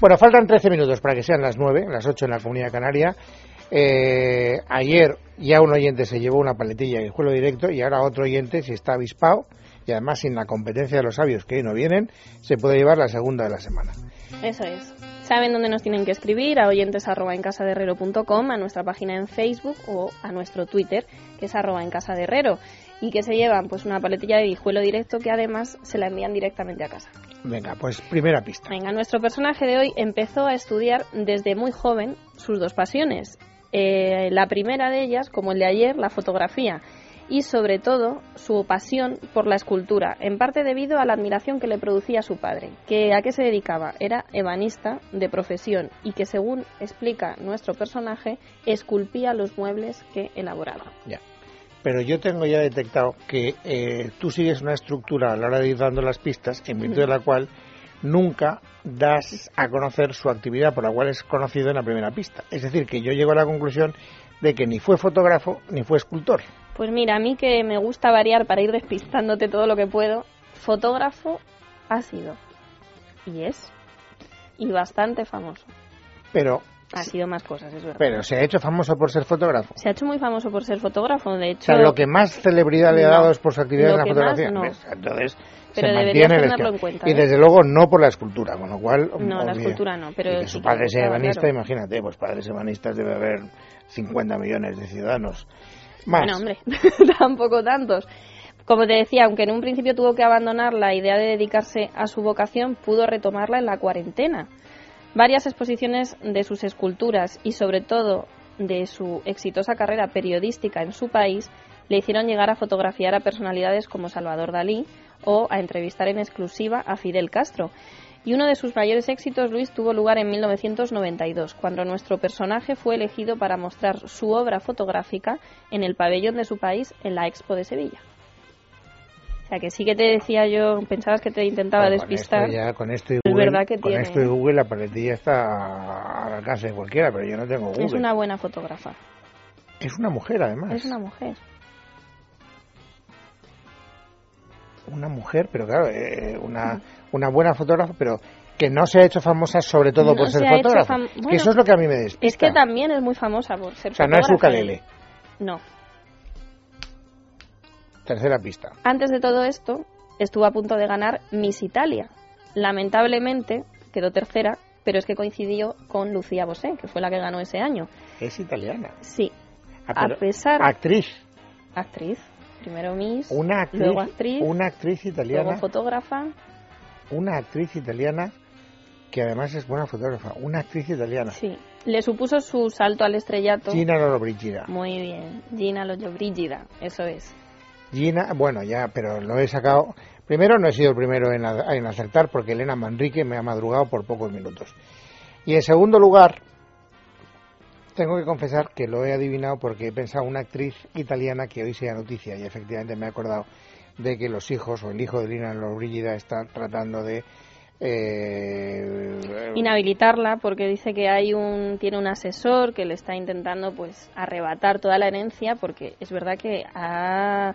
Bueno, faltan 13 minutos para que sean las 9, las 8 en la Comunidad Canaria. Eh, ayer ya un oyente se llevó una paletilla de juego directo y ahora otro oyente, si está avispado y además sin la competencia de los sabios que hoy no vienen, se puede llevar la segunda de la semana. Eso es. Saben dónde nos tienen que escribir, a oyentes arroba en casa de a nuestra página en Facebook o a nuestro Twitter, que es arroba en casa de herrero, y que se llevan pues una paletilla de guijuelo directo que además se la envían directamente a casa. Venga, pues primera pista. Venga, nuestro personaje de hoy empezó a estudiar desde muy joven sus dos pasiones. Eh, la primera de ellas, como el de ayer, la fotografía y sobre todo su pasión por la escultura, en parte debido a la admiración que le producía su padre, que a qué se dedicaba, era ebanista de profesión y que según explica nuestro personaje, esculpía los muebles que elaboraba. Ya. Pero yo tengo ya detectado que eh, tú sigues una estructura a la hora de ir dando las pistas, en virtud de la cual nunca das a conocer su actividad por la cual es conocido en la primera pista. Es decir, que yo llego a la conclusión de que ni fue fotógrafo ni fue escultor. Pues mira, a mí que me gusta variar para ir despistándote todo lo que puedo, fotógrafo ha sido y es y bastante famoso. Pero ha sido más cosas, es verdad. Pero se ha hecho famoso por ser fotógrafo. Se ha hecho muy famoso por ser fotógrafo, de hecho. O sea, lo que más celebridad le ha dado es por su actividad en la fotografía. Entonces, pero se mantiene tenerlo en cuenta. Y ¿eh? desde luego no por la escultura, con lo cual. No, la escultura no, pero. Y que su padre sea ebanista, imagínate, pues padres ebanistas debe haber 50 millones de ciudadanos. Más. Bueno, hombre, tampoco tantos. Como te decía, aunque en un principio tuvo que abandonar la idea de dedicarse a su vocación, pudo retomarla en la cuarentena. Varias exposiciones de sus esculturas y sobre todo de su exitosa carrera periodística en su país le hicieron llegar a fotografiar a personalidades como Salvador Dalí o a entrevistar en exclusiva a Fidel Castro. Y uno de sus mayores éxitos, Luis, tuvo lugar en 1992, cuando nuestro personaje fue elegido para mostrar su obra fotográfica en el pabellón de su país en la Expo de Sevilla. O sea, que sí que te decía yo, pensabas que te intentaba despistar. Con esto, con esto y Google, verdad que con esto y Google la paletilla está al alcance de cualquiera, pero yo no tengo Google. Es una buena fotógrafa. Es una mujer, además. Es una mujer. Una mujer, pero claro, eh, una, una buena fotógrafa, pero que no se ha hecho famosa sobre todo por ser fotógrafa. que eso es lo que a mí me despista. Es que también es muy famosa por ser fotógrafa. O sea, no es ukulele. No. Tercera pista. Antes de todo esto, estuvo a punto de ganar Miss Italia. Lamentablemente quedó tercera, pero es que coincidió con Lucía Bosé, que fue la que ganó ese año. Es italiana. Sí. Ah, a pesar. Actriz. Actriz. Primero Miss, una actriz, luego actriz, una actriz italiana, luego fotógrafa. Una actriz italiana que además es buena fotógrafa, una actriz italiana. Sí, le supuso su salto al estrellato. Gina Lollobrigida. Muy bien, Gina Lollobrigida, eso es. Gina, bueno, ya, pero lo he sacado. Primero, no he sido el primero en, en acertar porque Elena Manrique me ha madrugado por pocos minutos. Y en segundo lugar, tengo que confesar que lo he adivinado porque he pensado una actriz italiana que hoy sea noticia y efectivamente me he acordado de que los hijos o el hijo de Lina Lollobrigida está tratando de eh, inhabilitarla porque dice que hay un tiene un asesor que le está intentando pues arrebatar toda la herencia porque es verdad que ha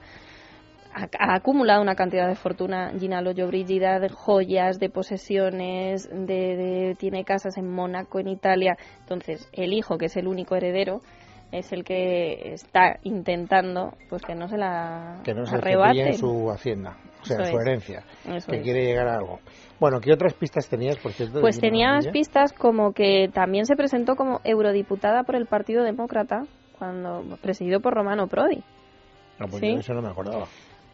ha, acumulado una cantidad de fortuna Gina Lollobrigida, de joyas, de posesiones, de, tiene casas en Mónaco, en Italia. Entonces, el hijo, que es el único heredero, es el que está intentando pues que no se la que no se arrebate en su hacienda, o sea, su herencia, que quiere llegar a algo. Bueno, ¿qué otras pistas tenías, por cierto? Pues tenías pistas como que también se presentó como eurodiputada por el Partido Demócrata, cuando presidido por Romano Prodi. No, pues eso no me acordaba.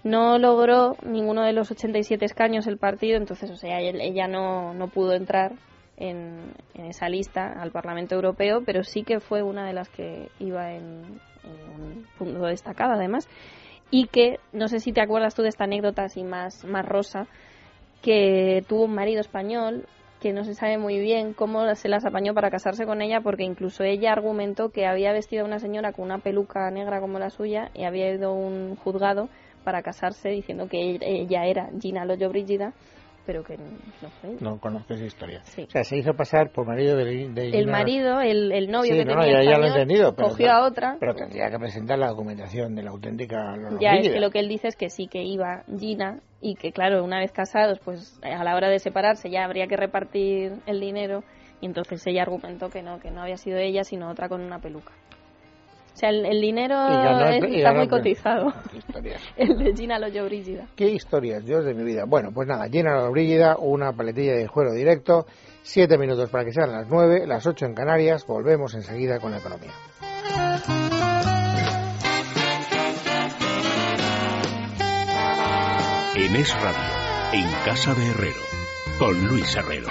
No logró ninguno de los 87 escaños el partido, entonces, o sea, ella no, no pudo entrar en, esa lista al Parlamento Europeo, pero sí que fue una de las que iba en, un punto destacado, además. Y que, no sé si te acuerdas tú de esta anécdota así más, más rosa, que tuvo un marido español que no se sabe muy bien cómo se las apañó para casarse con ella, porque incluso ella argumentó que había vestido a una señora con una peluca negra como la suya y había ido a un juzgado para casarse diciendo que ella era Gina Lollobrigida pero que no fue. No conozco esa historia. O sea, se hizo pasar por marido de, de El marido, el, el novio que tenía ya, lo he entendido, pero, cogió a otra. Pero tendría que presentar la documentación de la auténtica Ya, es que lo que él dice es que sí que iba Gina y que claro, una vez casados, pues a la hora de separarse ya habría que repartir el dinero y entonces ella argumentó que no, que no había sido ella, sino otra con una peluca. O sea, el, dinero está muy cotizado. el de Gina Brígida. Qué historias, Dios de mi vida. Bueno, pues nada, Gina Brígida, una paletilla de juego directo, siete minutos para que sean las nueve, las ocho en Canarias, volvemos enseguida con la economía. En Es Radio, en Casa de Herrero, con Luis Herrero.